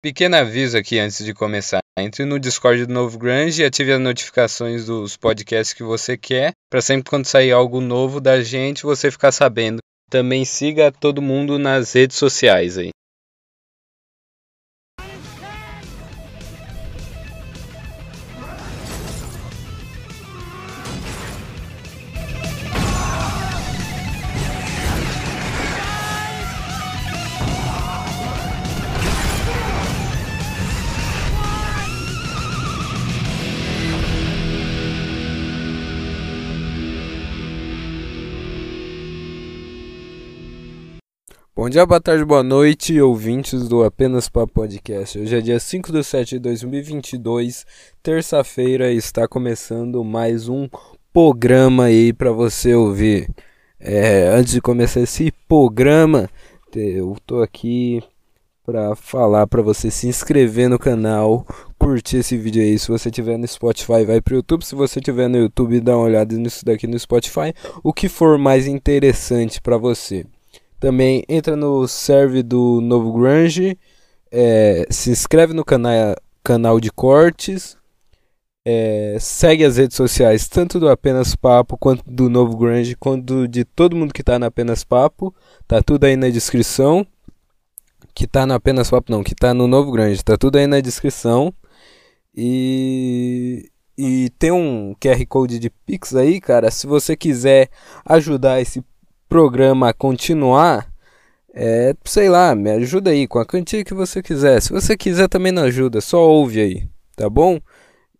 Pequeno aviso aqui antes de começar. Entre no Discord do Novo Grande e ative as notificações dos podcasts que você quer, para sempre quando sair algo novo da gente, você ficar sabendo. Também siga todo mundo nas redes sociais aí. Bom dia, boa tarde, boa noite, ouvintes do Apenas Papo Podcast. Hoje é dia 5 de 7 de 2022, terça-feira, está começando mais um programa aí para você ouvir. É, antes de começar esse programa, eu tô aqui para falar para você se inscrever no canal, curtir esse vídeo aí. Se você tiver no Spotify, vai pro YouTube. Se você tiver no YouTube, dá uma olhada nisso daqui no Spotify. O que for mais interessante para você. Também entra no serve do Novo Grunge, é, se inscreve no canal, canal de cortes, é, segue as redes sociais, tanto do Apenas Papo, quanto do Novo Grunge, quanto de todo mundo que tá no Apenas Papo. Tá tudo aí na descrição. Que tá no Apenas Papo, não, que tá no Novo Grande. Tá tudo aí na descrição. E, e tem um QR Code de Pix aí, cara. Se você quiser ajudar esse programa continuar, é, sei lá, me ajuda aí com a quantia que você quiser. Se você quiser também não ajuda, só ouve aí, tá bom?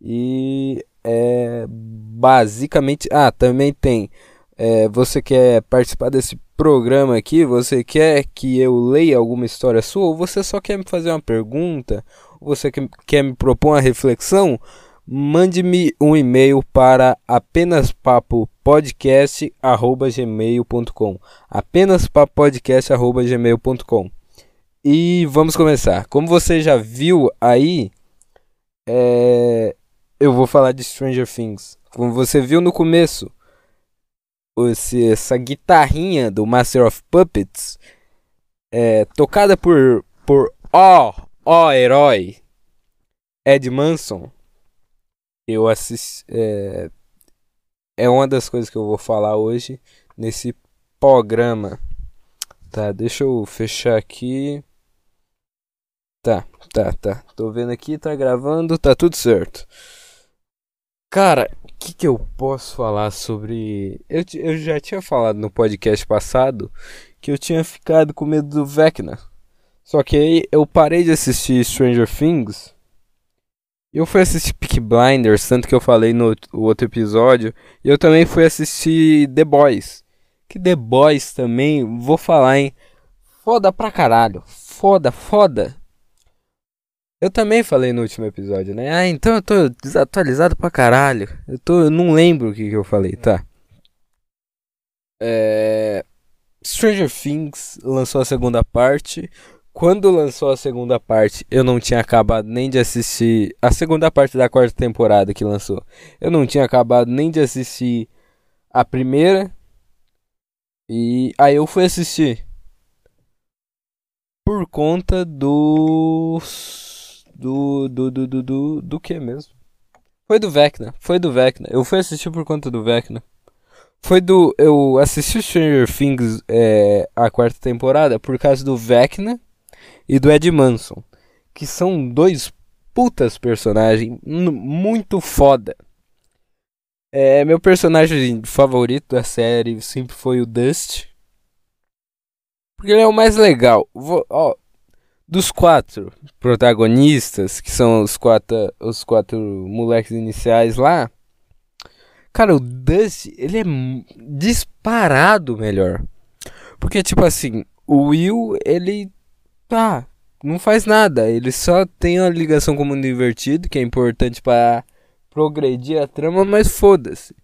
E é basicamente, ah, também tem. É, você quer participar desse programa aqui? Você quer que eu leia alguma história sua? Ou você só quer me fazer uma pergunta? Ou você quer, me propor uma reflexão? Mande-me um e-mail para apenaspapopodcast@gmail.com. apenaspapopodcast@gmail.com. E vamos começar. Como você já viu aí, é... eu vou falar de Stranger Things. Como você viu no começo, esse, essa guitarrinha do Master of Puppets, é, tocada por por ó, ó herói Ed Manson eu assisti. É, é uma das coisas que eu vou falar hoje nesse programa. Tá, deixa eu fechar aqui. Tá, tá, tá. Tô vendo aqui, tá gravando, tá tudo certo. Cara, o que, que eu posso falar sobre. Eu, eu já tinha falado no podcast passado que eu tinha ficado com medo do Vecna. Só que aí eu parei de assistir Stranger Things eu fui assistir Peak Blinders, tanto que eu falei no outro episódio. E eu também fui assistir The Boys. Que The Boys também, vou falar, hein? Foda pra caralho. Foda, foda. Eu também falei no último episódio, né? Ah, então eu tô desatualizado pra caralho. Eu, tô, eu não lembro o que, que eu falei, tá? É... Stranger Things lançou a segunda parte. Quando lançou a segunda parte, eu não tinha acabado nem de assistir a segunda parte da quarta temporada que lançou. Eu não tinha acabado nem de assistir a primeira. E aí eu fui assistir por conta do do do do do do, do que mesmo? Foi do Vecna, foi do Vecna. Eu fui assistir por conta do Vecna. Foi do eu assisti Stranger Things é, a quarta temporada por causa do Vecna e do Ed Manson, que são dois putas personagens muito foda. É, meu personagem favorito da série sempre foi o Dust. Porque ele é o mais legal. Vou, ó, dos quatro protagonistas, que são os quatro, os quatro moleques iniciais lá. Cara, o Dust, ele é disparado melhor. Porque, tipo assim, o Will, ele tá, não faz nada. Ele só tem uma ligação com o mundo invertido, que é importante para progredir a trama, mas foda-se.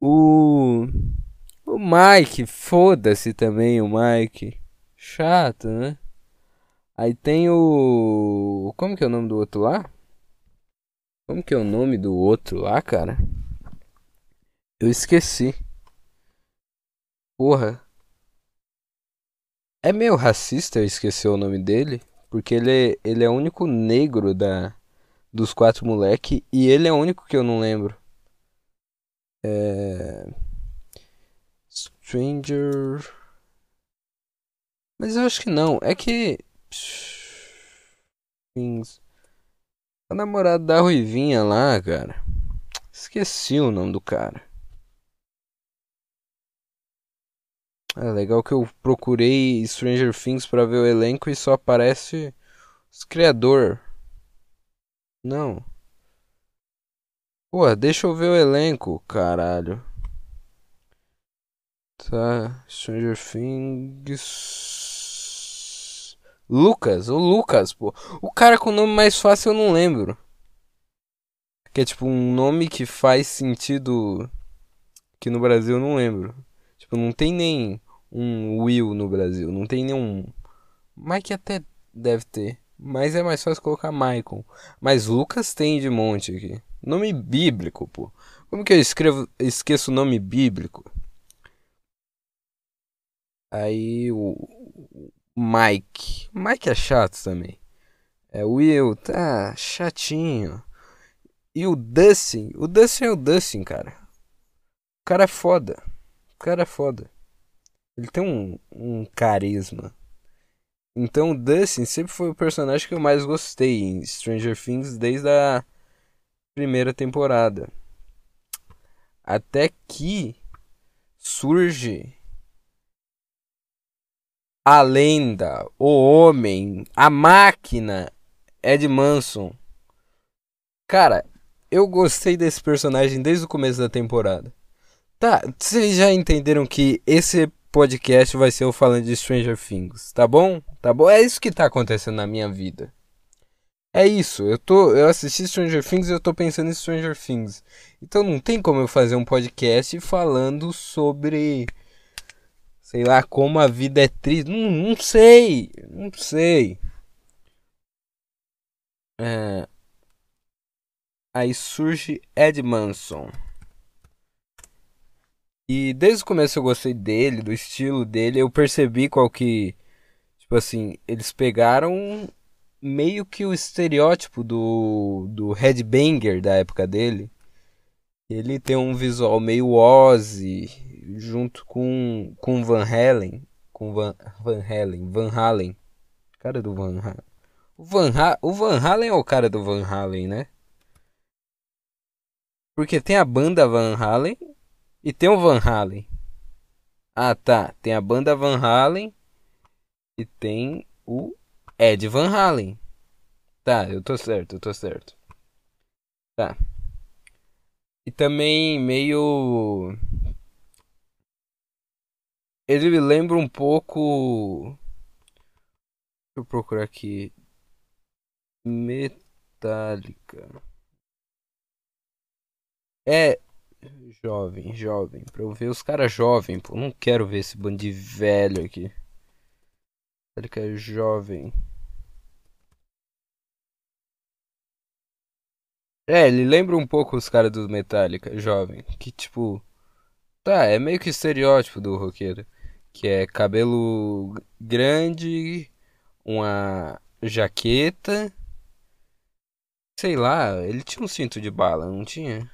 O. O Mike, foda-se também o Mike. Chato, né? Aí tem o. Como que é o nome do outro lá? Como que é o nome do outro lá, cara? Eu esqueci. Porra. É meio racista eu esquecer o nome dele. Porque ele, ele é o único negro da, dos quatro moleque e ele é o único que eu não lembro. É... Stranger. Mas eu acho que não. É que. Things. A namorada da Ruivinha lá, cara. Esqueci o nome do cara. É legal que eu procurei Stranger Things para ver o elenco e só aparece os criador. Não. Pô, deixa eu ver o elenco, caralho. Tá, Stranger Things. Lucas, o Lucas, pô. O cara com o nome mais fácil eu não lembro. Que é tipo um nome que faz sentido que no Brasil eu não lembro. Tipo, não tem nem um Will no Brasil, não tem nenhum. Mike até deve ter, mas é mais fácil colocar Michael. Mas Lucas tem de monte aqui. Nome bíblico, pô. Como que eu escrevo, esqueço o nome bíblico? Aí o Mike. Mike é chato também. É Will, tá chatinho. E o Dustin. O Dustin é o Dustin, cara. O cara é foda. O cara é foda. Ele tem um, um carisma. Então o Dustin sempre foi o personagem que eu mais gostei em Stranger Things desde a primeira temporada. Até que surge a lenda, o homem, a máquina Ed Manson. Cara, eu gostei desse personagem desde o começo da temporada. Tá, vocês já entenderam que esse podcast vai ser eu falando de Stranger Things, tá bom? Tá bom? É isso que tá acontecendo na minha vida. É isso, eu tô, eu assisti Stranger Things e eu tô pensando em Stranger Things. Então não tem como eu fazer um podcast falando sobre sei lá, como a vida é triste. Não, não sei, não sei. É... Aí surge Ed Manson. E desde o começo eu gostei dele, do estilo dele. Eu percebi qual que. Tipo assim, eles pegaram meio que o estereótipo do, do headbanger da época dele. Ele tem um visual meio Ozzy, junto com, com Van Halen. Com Van, Van Halen, Van Halen. Cara do Van Halen. O Van, ha o Van Halen é o cara do Van Halen, né? Porque tem a banda Van Halen e tem o Van Halen. Ah, tá. Tem a banda Van Halen e tem o Ed Van Halen. Tá, eu tô certo, eu tô certo. Tá. E também meio ele me lembra um pouco. Deixa eu procurar aqui. Metallica. É. Jovem, jovem. Pra eu ver os caras jovem, pô. Não quero ver esse bando de velho aqui. Metallica é jovem. É, ele lembra um pouco os caras do Metallica, jovem. Que tipo. Tá, é meio que estereótipo do roqueiro que é cabelo grande, uma jaqueta. Sei lá, ele tinha um cinto de bala, não tinha?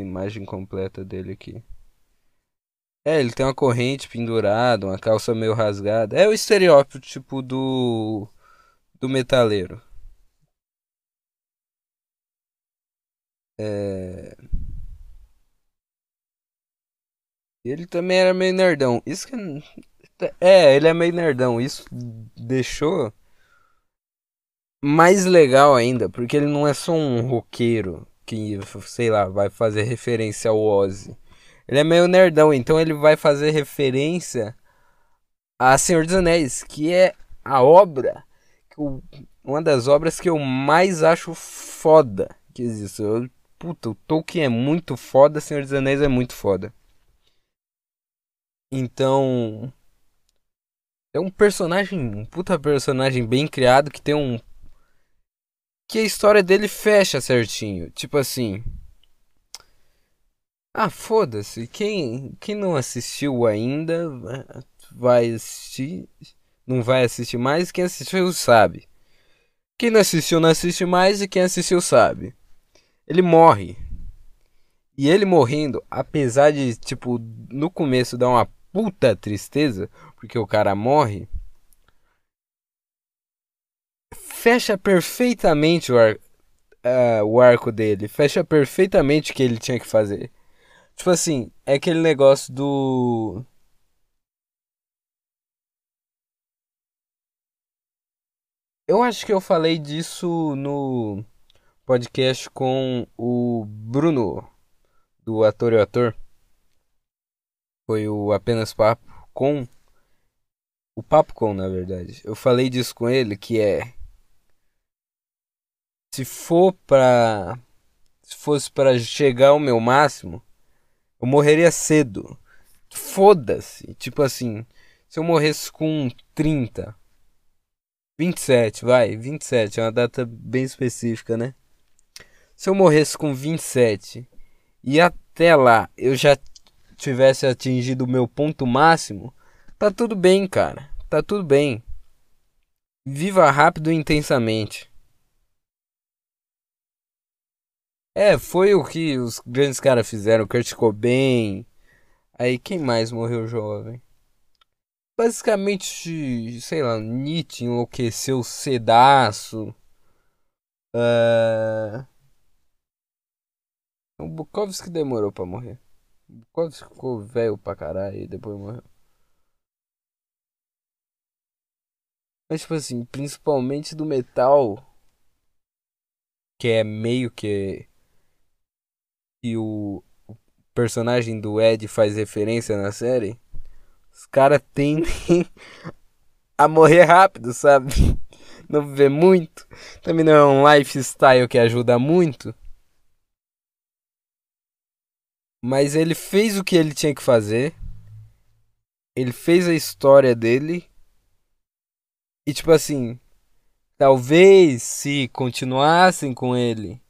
Imagem completa dele aqui. É, ele tem uma corrente pendurada, uma calça meio rasgada. É o estereótipo tipo do do metaleiro. É Ele também era meio nerdão. Isso que. É, ele é meio nerdão. Isso deixou mais legal ainda, porque ele não é só um roqueiro que, sei lá, vai fazer referência ao Ozzy. Ele é meio nerdão, então ele vai fazer referência a Senhor dos Anéis, que é a obra, uma das obras que eu mais acho foda que existe. Eu, puta, o Tolkien é muito foda, Senhor dos Anéis é muito foda. Então. É um personagem, um puta personagem bem criado que tem um. Que a história dele fecha certinho. Tipo assim. Ah, foda-se. Quem, quem não assistiu ainda, vai assistir, não vai assistir mais, quem assistiu sabe. Quem não assistiu não assiste mais e quem assistiu sabe. Ele morre. E ele morrendo, apesar de, tipo, no começo dar uma puta tristeza, porque o cara morre, fecha perfeitamente o, ar, uh, o arco dele, fecha perfeitamente o que ele tinha que fazer. Tipo assim, é aquele negócio do. Eu acho que eu falei disso no podcast com o Bruno, do Ator e Ator. Foi o Apenas Papo com. O Papo com, na verdade. Eu falei disso com ele, que é se for para se fosse para chegar ao meu máximo, eu morreria cedo. Foda-se. Tipo assim, se eu morresse com 30, 27, vai, 27, é uma data bem específica, né? Se eu morresse com 27 e até lá eu já tivesse atingido o meu ponto máximo, tá tudo bem, cara. Tá tudo bem. Viva rápido e intensamente. É, foi o que os grandes caras fizeram, Kurt Cobain. Aí quem mais morreu jovem? Basicamente, sei lá, Nietzsche enlouqueceu cedaço. Uh... O Bukowski demorou pra morrer. O Bukowski ficou velho pra caralho e depois morreu. Mas, tipo assim, principalmente do metal, que é meio que que o, personagem do Ed faz referência na série, os caras tendem a morrer rápido, sabe? Não viver muito. Também não é um lifestyle que ajuda muito. Mas ele fez o que ele tinha que fazer. Ele fez a história dele. E tipo assim, talvez se continuassem com ele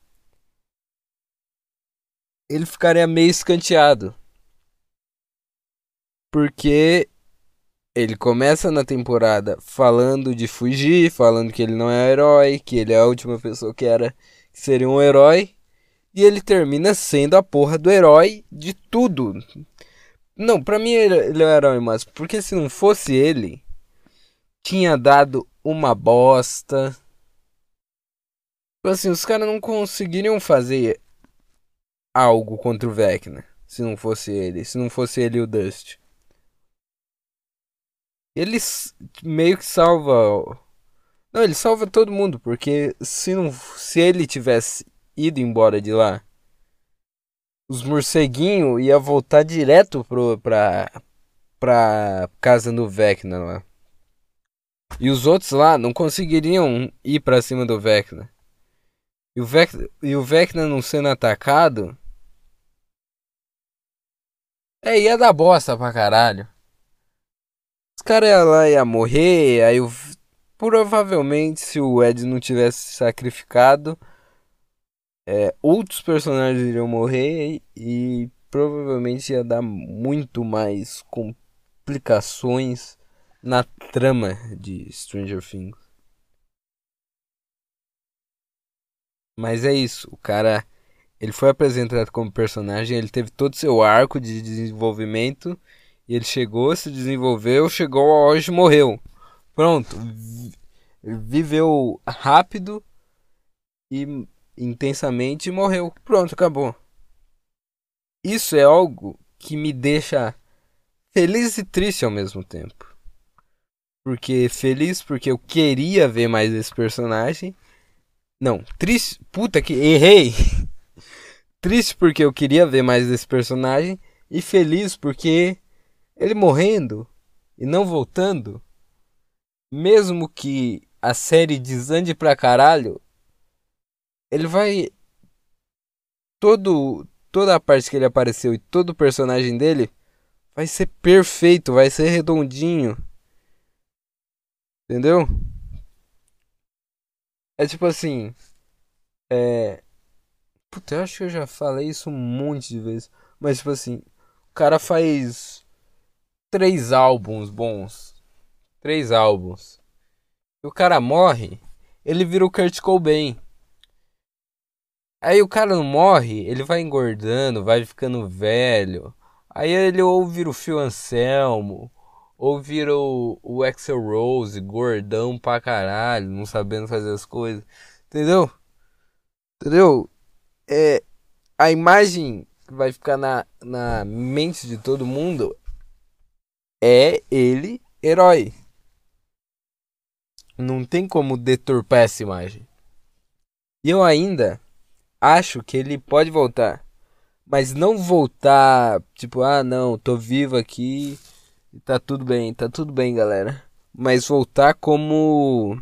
ele ficaria meio escanteado. Porque ele começa na temporada falando de fugir, falando que ele não é herói, que ele é a última pessoa que era que seria um herói, e ele termina sendo a porra do herói de tudo. Não, pra mim ele, ele é o herói, mas porque se não fosse ele, tinha dado uma bosta. Tipo assim, os caras não conseguiriam fazer algo contra o Vecna. Se não fosse ele. Se não fosse ele e o Dust. Ele meio que salva. Não, ele salva todo mundo. Porque se, não, se ele tivesse ido embora de lá. Os morceguinhos ia voltar direto pro, pra, pra casa do Vecna lá. E os outros lá não conseguiriam ir para cima do Vecna. E o Vecna, e o Vecna não sendo atacado, é, ia dar bosta pra caralho. Os caras lá ia morrer, aí provavelmente se o Ed não tivesse sacrificado, é, outros personagens iriam morrer e provavelmente ia dar muito mais complicações na trama de Stranger Things. Mas é isso, o cara ele foi apresentado como personagem, ele teve todo o seu arco de desenvolvimento. E ele chegou, se desenvolveu, chegou hoje morreu. Pronto. Viveu rápido e intensamente e morreu. Pronto, acabou. Isso é algo que me deixa feliz e triste ao mesmo tempo. Porque feliz porque eu queria ver mais esse personagem. Não, triste. Puta que errei. Triste porque eu queria ver mais desse personagem. E feliz porque ele morrendo e não voltando. Mesmo que a série desande pra caralho. Ele vai. Todo, toda a parte que ele apareceu e todo o personagem dele vai ser perfeito, vai ser redondinho. Entendeu? É tipo assim. É, Puta, eu acho que eu já falei isso um monte de vezes. Mas, tipo assim, o cara faz três álbuns bons. Três álbuns. E o cara morre, ele vira o Kurt Cobain. Aí o cara não morre, ele vai engordando, vai ficando velho. Aí ele ou vira o Phil Anselmo, ou vira o, o Axel Rose, gordão pra caralho, não sabendo fazer as coisas. Entendeu? Entendeu? É, a imagem que vai ficar na, na mente de todo mundo é ele, herói. Não tem como deturpar essa imagem. E eu ainda acho que ele pode voltar. Mas não voltar, tipo, ah, não, tô vivo aqui tá tudo bem, tá tudo bem, galera. Mas voltar como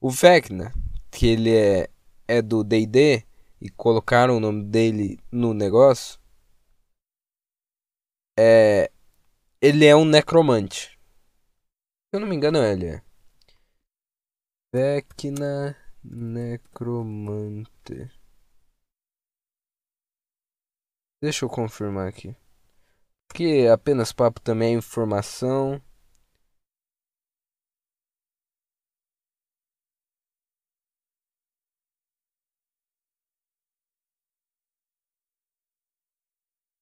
o Vecna, que ele é, é do D&D e colocaram o nome dele no negócio. É, ele é um necromante. Se eu não me engano, ele é. Vecna Necromante. Deixa eu confirmar aqui. Porque apenas papo também é informação.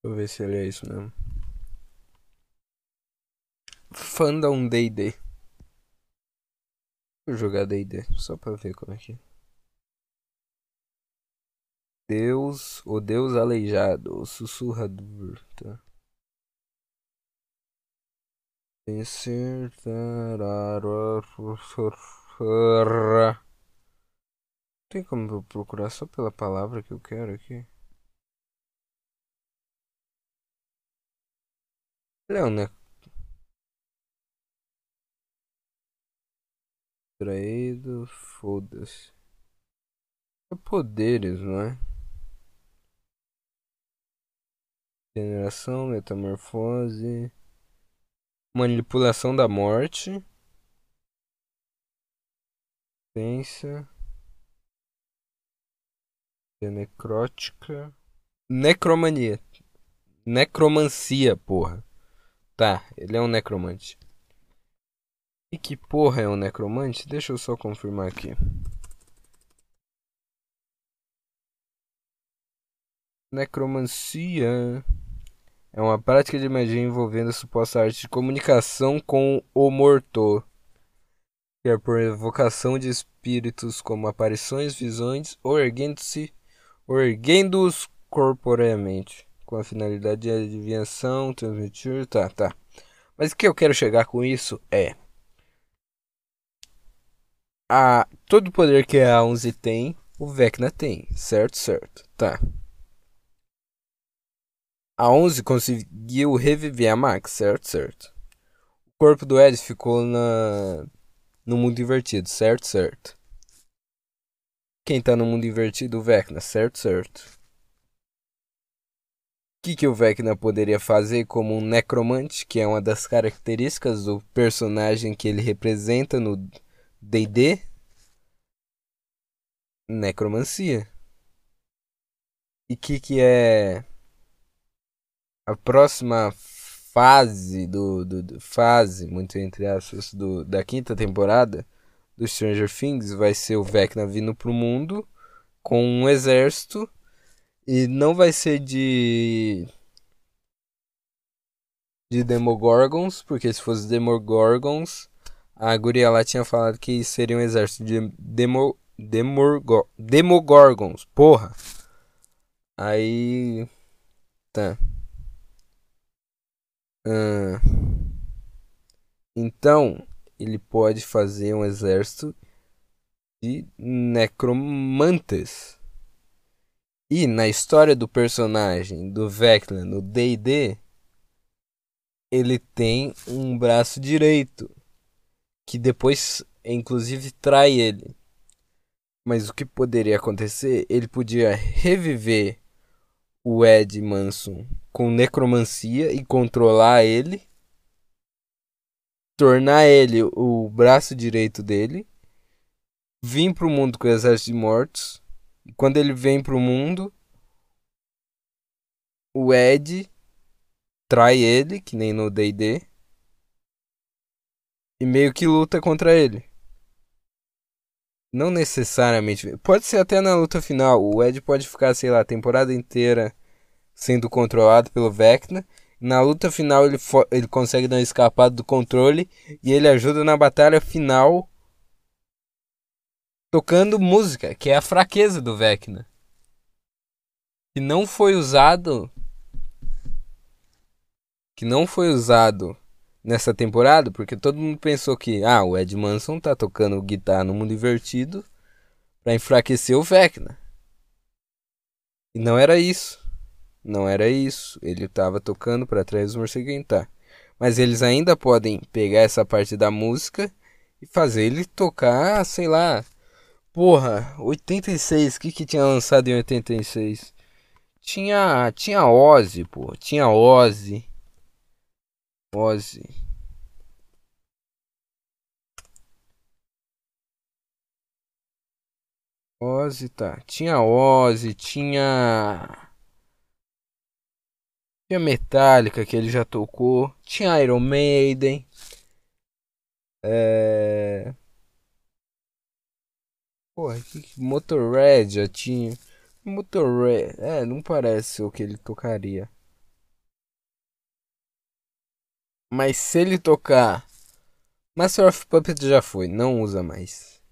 Deixa eu ver se ele é isso mesmo. Fandom D&D. Vou jogar D&D só pra ver como é que é. Deus, o Deus aleijado, o sussurrador, tá? Tem como eu procurar só pela palavra que eu quero aqui? Não, né? Traído, foda-se. É poderes, não é? Generação, metamorfose. Manipulação da morte. Ciência. Necrótica. Necromania. Necromancia, porra. Tá, ele é um necromante. E que porra é um necromante? Deixa eu só confirmar aqui. Necromancia é uma prática de magia envolvendo a suposta arte de comunicação com o morto, que é por evocação de espíritos como aparições, visões ou erguendo-se, erguendo-os corporeamente, com a finalidade de adivinhação, transmitir, tá, tá. Mas o que eu quero chegar com isso é a todo o poder que a 11 tem, o Vecna tem, certo? Certo. Tá. A 11 conseguiu reviver a Max, certo? Certo. O corpo do Ed ficou na no mundo invertido, certo? Certo. Quem tá no mundo invertido, o Vecna, certo? Certo. Que, que o Vecna poderia fazer como um necromante, que é uma das características do personagem que ele representa no D&D, necromancia. E que que é a próxima fase do, do, do, fase, muito entre aspas, do, da quinta temporada do Stranger Things vai ser o Vecna vindo pro mundo com um exército e não vai ser de de Demogorgons, porque se fosse Demogorgons a guria lá tinha falado que seria um exército de Demo, Demorgo, Demogorgons. Porra. Aí. Tá. Então, ele pode fazer um exército de necromantes. E na história do personagem do Vecna no D&D, ele tem um braço direito que depois, inclusive, trai ele. Mas o que poderia acontecer? Ele podia reviver o Ed Manson com necromancia e controlar ele, tornar ele o braço direito dele, vir pro mundo com o exército de mortos. Quando ele vem pro mundo, o Ed atrai ele, que nem no D&D, e meio que luta contra ele. Não necessariamente. Pode ser até na luta final. O Ed pode ficar, sei lá, a temporada inteira sendo controlado pelo Vecna. Na luta final ele, ele consegue dar uma escapada do controle e ele ajuda na batalha final tocando música, que é a fraqueza do Vecna. Que não foi usado que não foi usado nessa temporada, porque todo mundo pensou que ah, o Ed Manson tá tocando guitarra no mundo invertido para enfraquecer o Vecna. E não era isso. Não era isso. Ele estava tocando para trás do morcego tá. Mas eles ainda podem pegar essa parte da música e fazer ele tocar, sei lá. Porra, 86, o que que tinha lançado em 86? Tinha, tinha Ozzy, pô, tinha Ozzy. Ozzy. Ozzy, tá. Tinha Ozzy, tinha. Tinha Metallica que ele já tocou. Tinha Iron Maiden. É. Porra, que Motorhead já tinha. Motorhead. É, não parece o que ele tocaria. Mas se ele tocar. Master of Puppets já foi, não usa mais.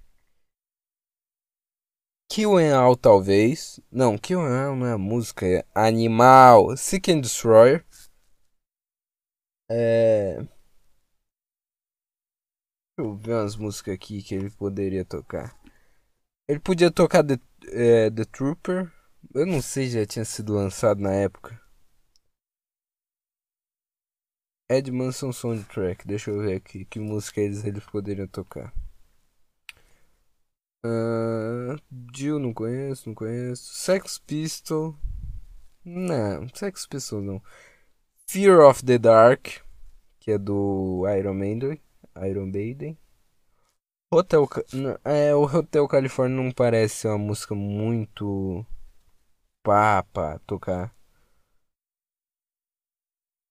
Kill and talvez. Não, Kill and não é música, é Animal. Seek and Destroyer. É. Deixa eu ver umas músicas aqui que ele poderia tocar. Ele podia tocar The, é, The Trooper. Eu não sei se já tinha sido lançado na época. Ed Manson Soundtrack. Deixa eu ver aqui que música eles, eles poderiam tocar. Uh, Jill não conheço, não conheço. Sex Pistol. Não, Sex Pistol não. Fear of the Dark, que é do Iron Maiden. Iron Maiden. Hotel. É, o Hotel California não parece uma música muito. pá, pá, tocar.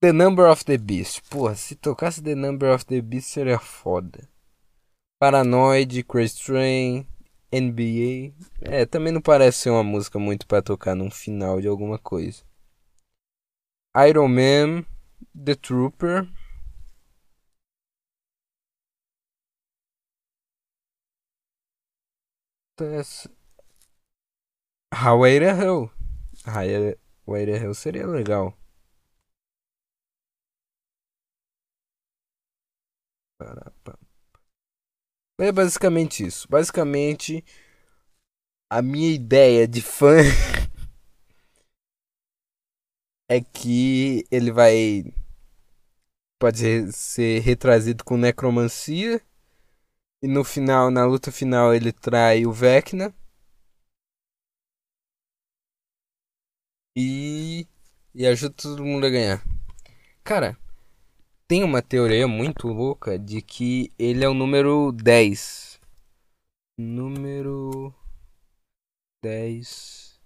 The Number of the Beast. Porra, se tocasse The Number of the Beast seria foda. Paranoid, Crazy Train, NBA. É, também não parece ser uma música muito para tocar num final de alguma coisa. Iron Man, The Trooper. Highway to Hell. Highway to Hell seria legal. É basicamente isso. Basicamente, a minha ideia de fã é que ele vai. Pode ser retrazido com necromancia. E no final, na luta final, ele trai o Vecna. E. E ajuda todo mundo a ganhar. Cara, tem uma teoria muito louca de que ele é o número 10. Número 10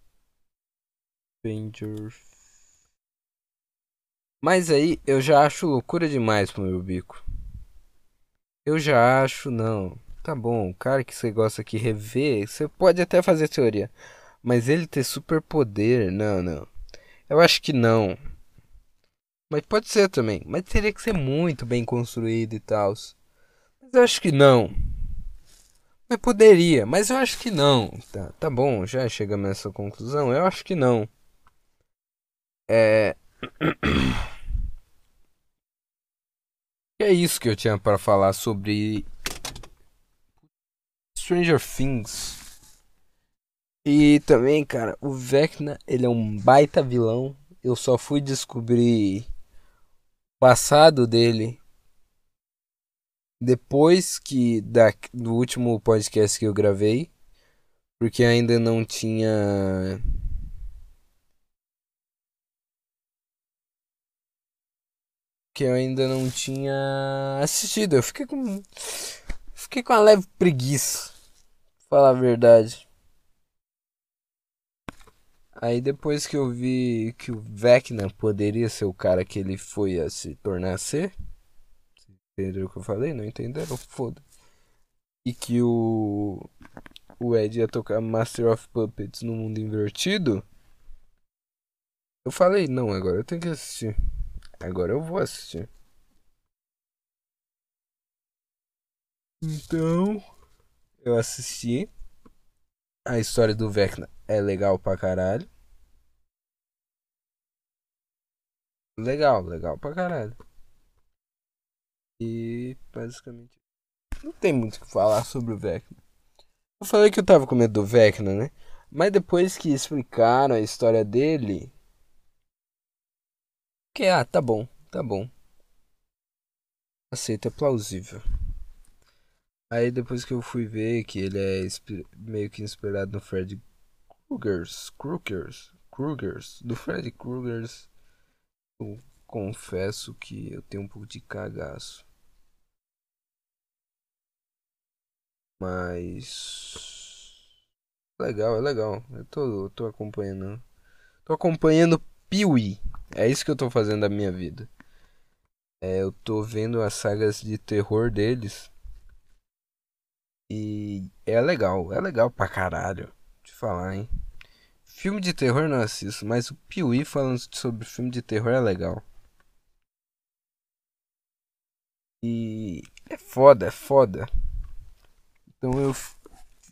Stranger Mas aí eu já acho loucura demais pro meu bico. Eu já acho, não. Tá bom, o cara que você gosta aqui rever, você pode até fazer teoria. Mas ele ter superpoder, não, não. Eu acho que não. Mas pode ser também. Mas teria que ser muito bem construído e tal. Mas eu acho que não. Mas poderia, mas eu acho que não. Tá, tá bom, já chegamos nessa conclusão. Eu acho que não. É. É isso que eu tinha para falar sobre Stranger Things. E também, cara, o Vecna, ele é um baita vilão. Eu só fui descobrir passado dele depois que da, do último podcast que eu gravei, porque ainda não tinha que eu ainda não tinha assistido. Eu fiquei com fiquei com uma leve preguiça, pra falar a verdade. Aí depois que eu vi que o Vecna poderia ser o cara que ele foi a se tornar a ser. Entenderam o que eu falei? Não entenderam? Foda. E que o. O Ed ia tocar Master of Puppets no mundo invertido. Eu falei, não, agora eu tenho que assistir. Agora eu vou assistir. Então, eu assisti. A história do Vecna é legal pra caralho. Legal, legal pra caralho. E basicamente não tem muito o que falar sobre o Vecna. Eu falei que eu tava com medo do Vecna, né? Mas depois que explicaram a história dele. Que ah, tá bom, tá bom. Aceito, é plausível. Aí depois que eu fui ver que ele é meio que inspirado no Fred Krugers, Krugers, Krugers, do Fred Krugers, eu confesso que eu tenho um pouco de cagaço. Mas. Legal, é legal. Eu tô, eu tô acompanhando. Tô acompanhando Piuí. É isso que eu tô fazendo da minha vida. É, eu tô vendo as sagas de terror deles. E é legal, é legal pra caralho. De falar, hein? Filme de terror não assisto, mas o Piuí falando sobre filme de terror é legal. E é foda, é foda. Então eu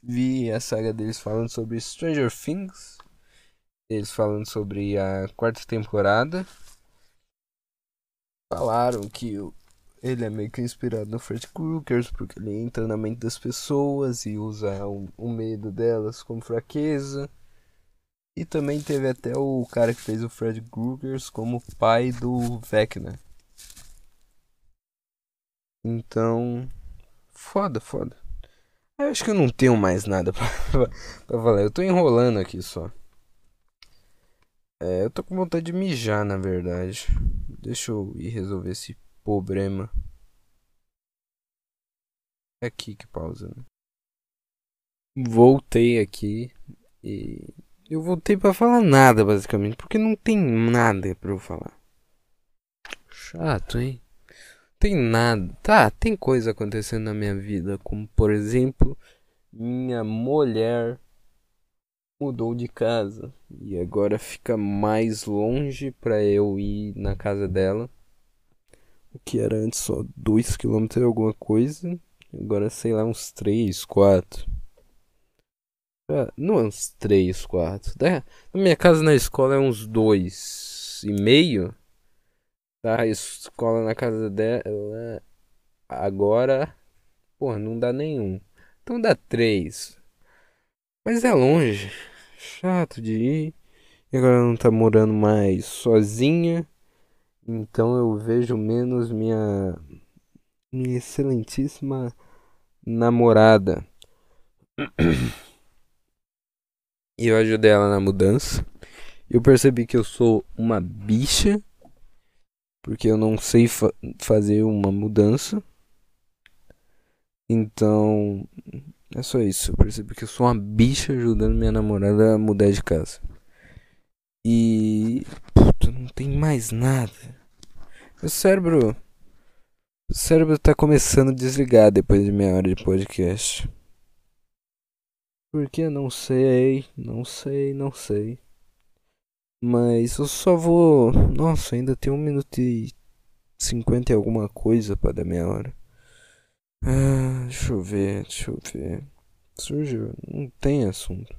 vi a saga deles falando sobre Stranger Things. Eles falando sobre a quarta temporada. Falaram que ele é meio que inspirado no Fred Krueger, porque ele entra na mente das pessoas e usa o, o medo delas como fraqueza. E também teve até o cara que fez o Fred Krueger como pai do Vecna. Então, foda, foda. Eu acho que eu não tenho mais nada pra, pra falar. Eu tô enrolando aqui só. É, eu tô com vontade de mijar, na verdade. Deixa eu ir resolver esse problema. É aqui que pausa, né? Voltei aqui e eu voltei para falar nada, basicamente, porque não tem nada para eu falar. Chato, hein? tem nada. Tá, tem coisa acontecendo na minha vida, como por exemplo, minha mulher mudou de casa e agora fica mais longe para eu ir na casa dela. O que era antes só 2 km e alguma coisa, agora sei lá uns 3, 4. Ah, não é uns 3, 4. Da minha casa na escola é uns 2 e meio. Tá, escola na casa dela. Agora. Porra, não dá nenhum. Então dá três. Mas é longe. Chato de ir. E agora não tá morando mais sozinha. Então eu vejo menos minha. Minha excelentíssima namorada. E eu ajudei ela na mudança. Eu percebi que eu sou uma bicha porque eu não sei fa fazer uma mudança. Então, é só isso. Eu percebi que eu sou uma bicha ajudando minha namorada a mudar de casa. E. Puta, não tem mais nada. Meu cérebro. O cérebro tá começando a desligar depois de meia hora de podcast. Porque não sei, não sei, não sei. Mas eu só vou. Nossa, ainda tem um minuto e cinquenta e alguma coisa para dar meia hora. Ah, deixa eu ver, deixa eu ver. Surgiu. Não tem assunto.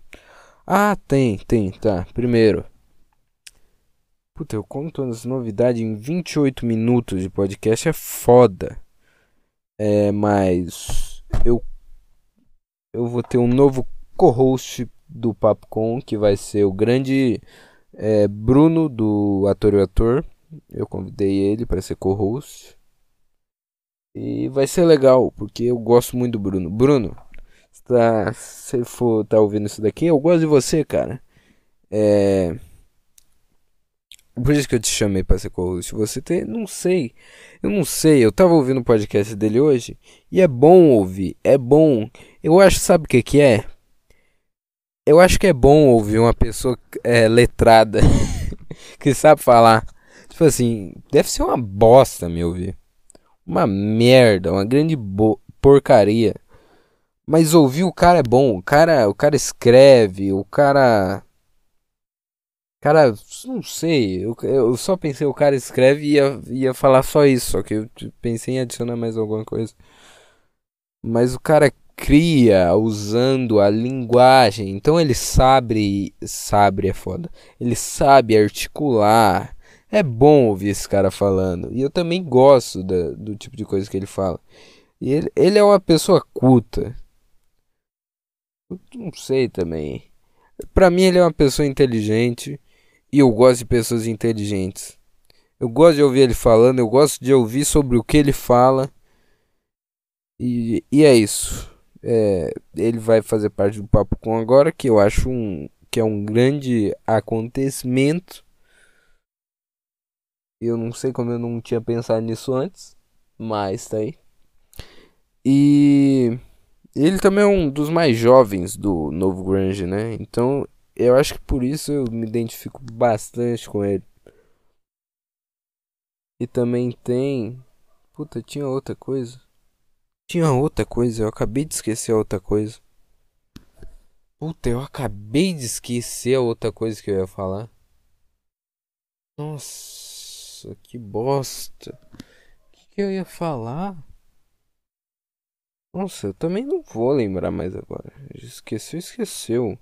Ah, tem, tem, tá. Primeiro. Puta, eu conto as novidades em 28 minutos de podcast. É foda. É, mas. Eu. Eu vou ter um novo co-host do Papo Com, que vai ser o grande é, Bruno, do Ator e Ator. Eu convidei ele para ser co-host. E vai ser legal, porque eu gosto muito do Bruno. Bruno, se tá, se for tá ouvindo isso daqui, eu gosto de você, cara. É. Por isso que eu te chamei para ser co-host. Você tem. Não sei. Eu não sei. Eu tava ouvindo o podcast dele hoje. E é bom ouvir. É bom. Eu acho, sabe o que, que é? eu acho que é bom ouvir uma pessoa é, letrada que sabe falar. Tipo assim, deve ser uma bosta me ouvir. Uma merda, uma grande porcaria. Mas ouvir o cara é bom. O cara, o cara escreve, o cara. Cara, não sei. Eu, eu só pensei, o cara escreve e ia, ia falar só isso. Só que eu pensei em adicionar mais alguma coisa. Mas o cara cria usando a linguagem. Então ele sabe. Sabe é foda. Ele sabe articular. É bom ouvir esse cara falando. E eu também gosto da, do tipo de coisa que ele fala. E ele, ele é uma pessoa culta. Não sei também. Pra mim ele é uma pessoa inteligente e eu gosto de pessoas inteligentes. Eu gosto de ouvir ele falando, eu gosto de ouvir sobre o que ele fala. E, e é isso. É, ele vai fazer parte do Papo Com agora, que eu acho um, que é um grande acontecimento. Eu não sei como eu não tinha pensado nisso antes, mas tá aí. E ele também é um dos mais jovens do novo grunge, né? Então, eu acho que por isso eu me identifico bastante com ele. E também tem, puta, tinha outra coisa. Tinha outra coisa, eu acabei de esquecer a outra coisa. Puta, eu acabei de esquecer a outra coisa que eu ia falar. Nossa, que bosta. O que, que eu ia falar? Nossa, eu também não vou lembrar mais agora. Esqueceu, esqueceu.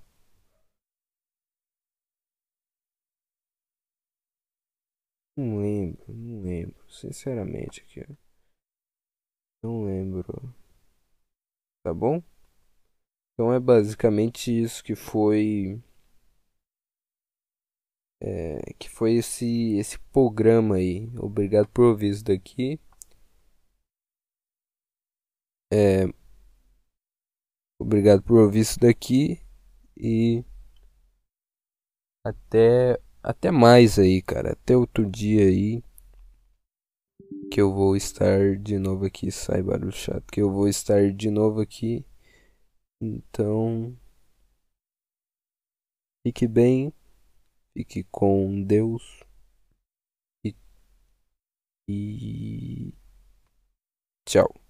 Não lembro, não lembro. Sinceramente aqui. Não lembro. Tá bom? Então é basicamente isso que foi. É, que foi esse, esse programa aí. Obrigado por ouvir isso daqui. É, obrigado por ouvir isso daqui e até até mais aí, cara. Até outro dia aí que eu vou estar de novo aqui. Sai barulho chato que eu vou estar de novo aqui. Então, fique bem, fique com Deus e, e... tchau.